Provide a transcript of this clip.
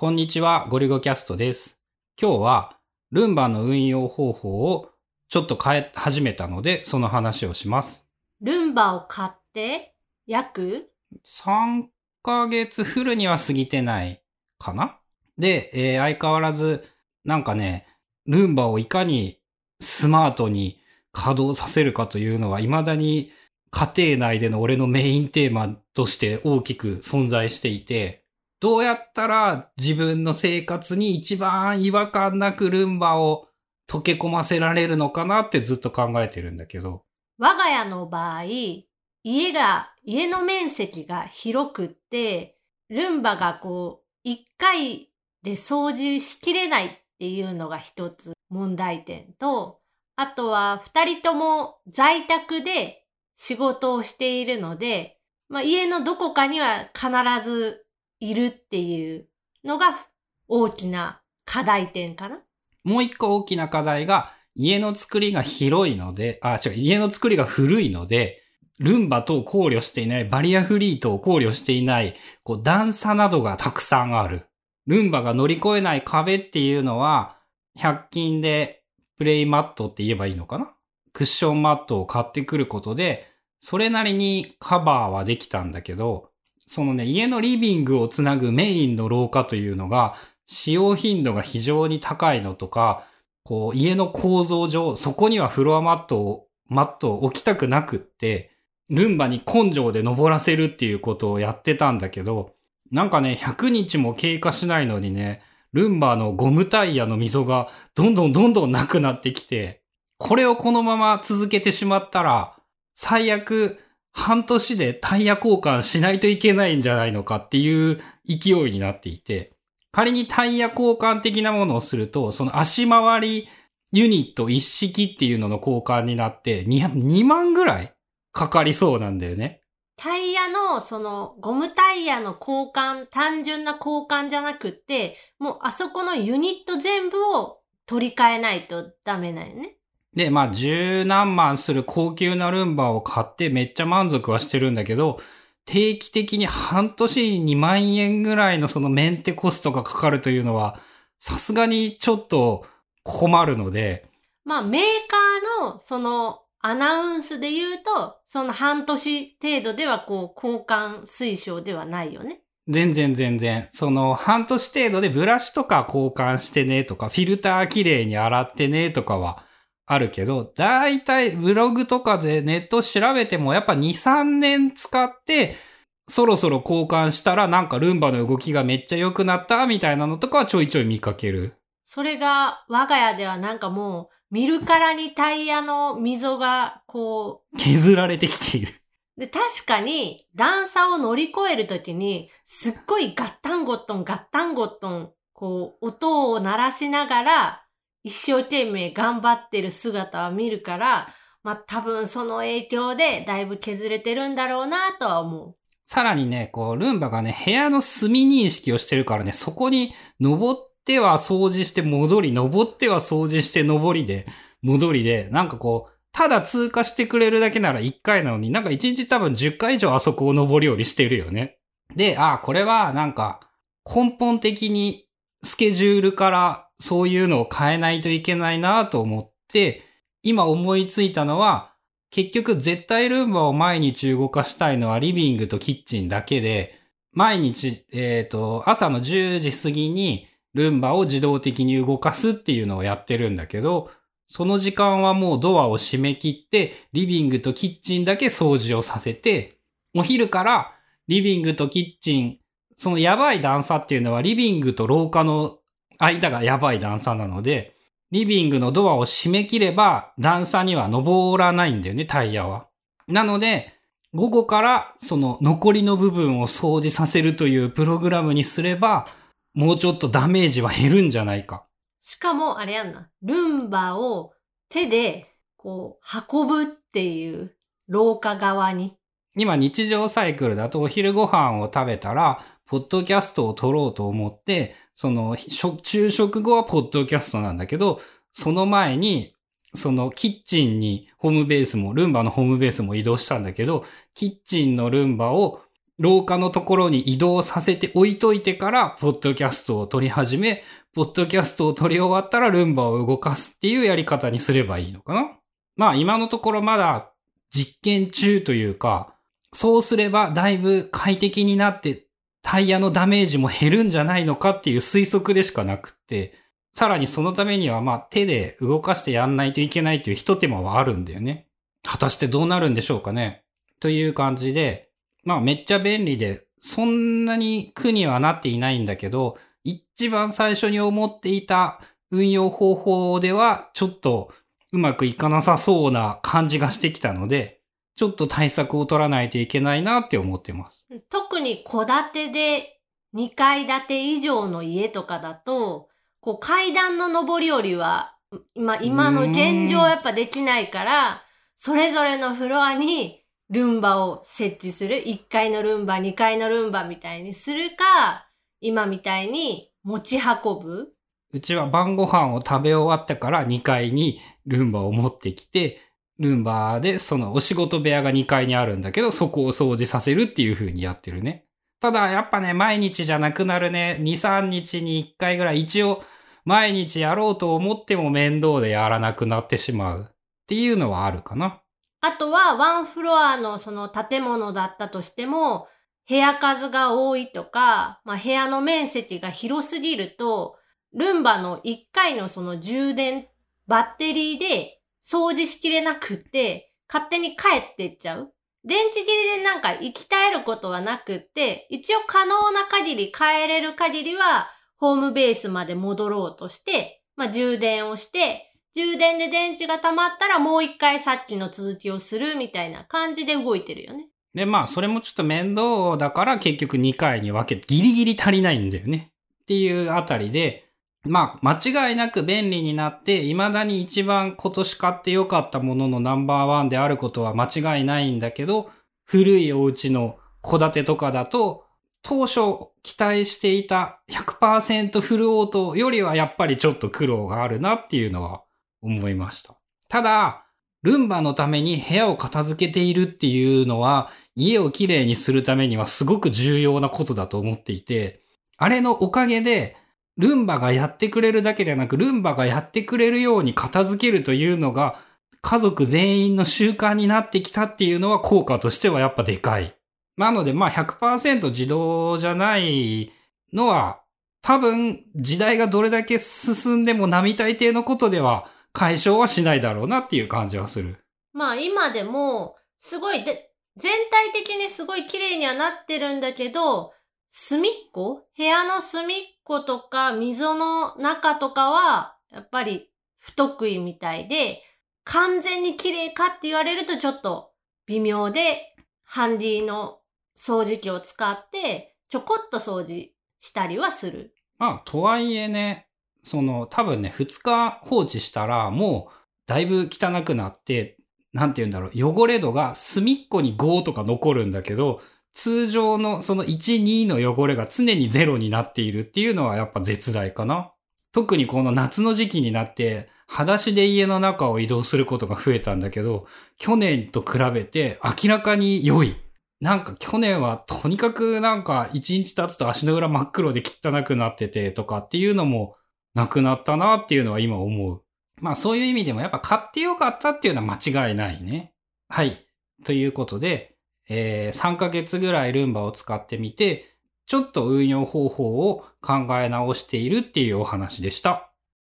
こんにちは、ゴリゴキャストです。今日は、ルンバの運用方法をちょっと変え始めたので、その話をします。ルンバを買って、約？3ヶ月フルには過ぎてないかな？で、えー相変わらず、なんかね、ルンバをいかにスマートに稼働させるかというのは、未だに家庭内での俺のメインテーマとして大きく存在していて、どうやったら自分の生活に一番違和感なくルンバを溶け込ませられるのかなってずっと考えてるんだけど、我が家の場合、家が、家の面積が広くって、ルンバがこう、一回で掃除しきれないっていうのが一つ問題点と、あとは二人とも在宅で仕事をしているので、まあ、家のどこかには必ずいるっていうのが大きな課題点かな？もう一個大きな課題が、家の作りが広いので、あ、違う、家の作りが古いので、ルンバと考慮していない、バリアフリーと考慮していない、こう段差などがたくさんある。ルンバが乗り越えない壁っていうのは、100均でプレイマットって言えばいいのかな？クッションマットを買ってくることで、それなりにカバーはできたんだけど、そのね、家のリビングをつなぐメインの廊下というのが、使用頻度が非常に高いのとか、こう、家の構造上、そこにはフロアマットを、マットを置きたくなくって、ルンバに根性で登らせるっていうことをやってたんだけど、なんかね、100日も経過しないのにね、ルンバのゴムタイヤの溝がどんどんどんどんなくなってきて、これをこのまま続けてしまったら、最悪半年でタイヤ交換しないといけないんじゃないのかっていう勢いになっていて、仮にタイヤ交換的なものをすると、その足回りユニット一式っていうのの交換になって2、2万ぐらいかかりそうなんだよね。タイヤの、その、ゴムタイヤの交換、単純な交換じゃなくって、もうあそこのユニット全部を取り替えないとダメなんよね。で、まあ、十何万する高級なルンバを買ってめっちゃ満足はしてるんだけど、定期的に半年に2万円ぐらいのそのメンテコストがかかるというのは、さすがにちょっと困るので、まあ、メーカーの、その、アナウンスで言うと、その半年程度ではこう、交換推奨ではないよね。全然全然、その半年程度でブラシとか交換してねとか、フィルターきれいに洗ってねとかはあるけど、だいたいブログとかでネット調べてもやっぱ2、3年使って、そろそろ交換したらなんかルンバの動きがめっちゃ良くなったみたいなのとかはちょいちょい見かける。それが、我が家ではなんかもう、見るからにタイヤの溝が、こう、削られてきている。で、確かに、段差を乗り越えるときに、すっごいガッタンゴットン、ガッタンゴットン、こう、音を鳴らしながら、一生懸命頑張ってる姿を見るから、まあ、多分その影響でだいぶ削れてるんだろうなとは思うさらにね、こう、ルンバがね、部屋の隅認識をしてるからね、そこに登っては掃除して戻り、登っては掃除して登りで、戻りで、なんかこう、ただ通過してくれるだけなら1回なのに、なんか1日多分10回以上あそこを登り降りしてるよね。で、あ、これはなんか、根本的にスケジュールからそういうのを変えないといけないなと思って、今思いついたのは、結局絶対ルンバを毎日動かしたいのはリビングとキッチンだけで、毎日、えっ、と、朝の10時過ぎにルンバを自動的に動かすっていうのをやってるんだけど、その時間はもうドアを閉め切って、リビングとキッチンだけ掃除をさせて、お昼からリビングとキッチン、そのやばい段差っていうのはリビングと廊下の間がやばい段差なので、リビングのドアを閉め切れば段差には登らないんだよね、タイヤは。なので、午後からその残りの部分を掃除させるというプログラムにすれば、もうちょっとダメージは減るんじゃないか。う。しかも、あれやんな。ルンバを手で、こう、運ぶっていう、廊下側に。今日常サイクルだとお昼ご飯を食べたら、ポッドキャストを撮ろうと思って、その、昼食後はポッドキャストなんだけど、その前に、そのキッチンにホームベースも、ルンバのホームベースも移動したんだけど、キッチンのルンバを廊下のところに移動させて置いといてから、ポッドキャストを撮り始め、ポッドキャストを撮り終わったらルンバを動かすっていうやり方にすればいいのかな。まあ今のところまだ実験中というか、そうすればだいぶ快適になってタイヤのダメージも減るんじゃないのかっていう推測でしかなくって、さらにそのためにはまあ手で動かしてやんないといけないという一手間はあるんだよね。果たしてどうなるんでしょうかね。という感じで、まあめっちゃ便利で、そんなに苦にはなっていないんだけど、一番最初に思っていた運用方法ではちょっとうまくいかなさそうな感じがしてきたので、ちょっと対策を取らないといけないなって思ってます。特に戸建てで2階建て以上の家とかだと、こう階段の上り下りは、今、今の現状やっぱできないから、それぞれのフロアにルンバを設置する。1階のルンバ、2階のルンバみたいにするか、今みたいに持ち運ぶ。うちは晩ご飯を食べ終わってから2階にルンバを持ってきて、ルンバでそのお仕事部屋が2階にあるんだけど、そこを掃除させるっていう風にやってるね。ただやっぱね、毎日じゃなくなるね。2、3日に1回ぐらい一応毎日やろうと思っても面倒でやらなくなってしまうっていうのはあるかな。あとはワンフロアのその建物だったとしても、部屋数が多いとか、まあ、部屋の面積が広すぎると、ルンバの1回のその充電、バッテリーで掃除しきれなくて、勝手に帰ってっちゃう。電池切りでなんか生き絶えることはなくって、一応可能な限り帰れる限りは、ホームベースまで戻ろうとして、まあ、充電をして、充電で電池が溜まったらもう一回さっきの続きをするみたいな感じで動いてるよね。で、まあ、それもちょっと面倒だから結局2回に分け、ギリギリ足りないんだよね。っていうあたりで、まあ、間違いなく便利になって、未だに一番今年買って良かったもののナンバーワンであることは間違いないんだけど、古いお家の戸建てとかだと、当初期待していた100%フルオートよりはやっぱりちょっと苦労があるなっていうのは思いました。ただ、ルンバのために部屋を片付けているっていうのは、家をきれいにするためにはすごく重要なことだと思っていて、あれのおかげで、ルンバがやってくれるだけでなく、ルンバがやってくれるように片付けるというのが、家族全員の習慣になってきたっていうのは効果としてはやっぱでかい。なので、まあ100%自動じゃないのは、多分時代がどれだけ進んでも並大抵のことでは解消はしないだろうなっていう感じはする。まあ今でも、すごいで、全体的にすごい綺麗にはなってるんだけど、隅っこ？部屋の隅っことか溝の中とかは、やっぱり不得意みたいで、完全に綺麗かって言われるとちょっと微妙で、ハンディの掃除機を使ってちょこっと掃除したりはする。まあ、とはいえね、その多分ね、2日放置したらもうだいぶ汚くなって、なんて言うんだろう、汚れ度が隅っこに5とか残るんだけど、通常のその1、2の汚れが常にゼロになっているっていうのはやっぱ絶大かな。特にこの夏の時期になって、裸足で家の中を移動することが増えたんだけど、去年と比べて明らかに良い。なんか去年はとにかくなんか一日経つと足の裏真っ黒で汚くなっててとかっていうのもなくなったなっていうのは今思う。まあそういう意味でもやっぱ買ってよかったっていうのは間違いないね。はい。ということで、えー、3ヶ月ぐらいルンバを使ってみて、ちょっと運用方法を考え直しているっていうお話でした。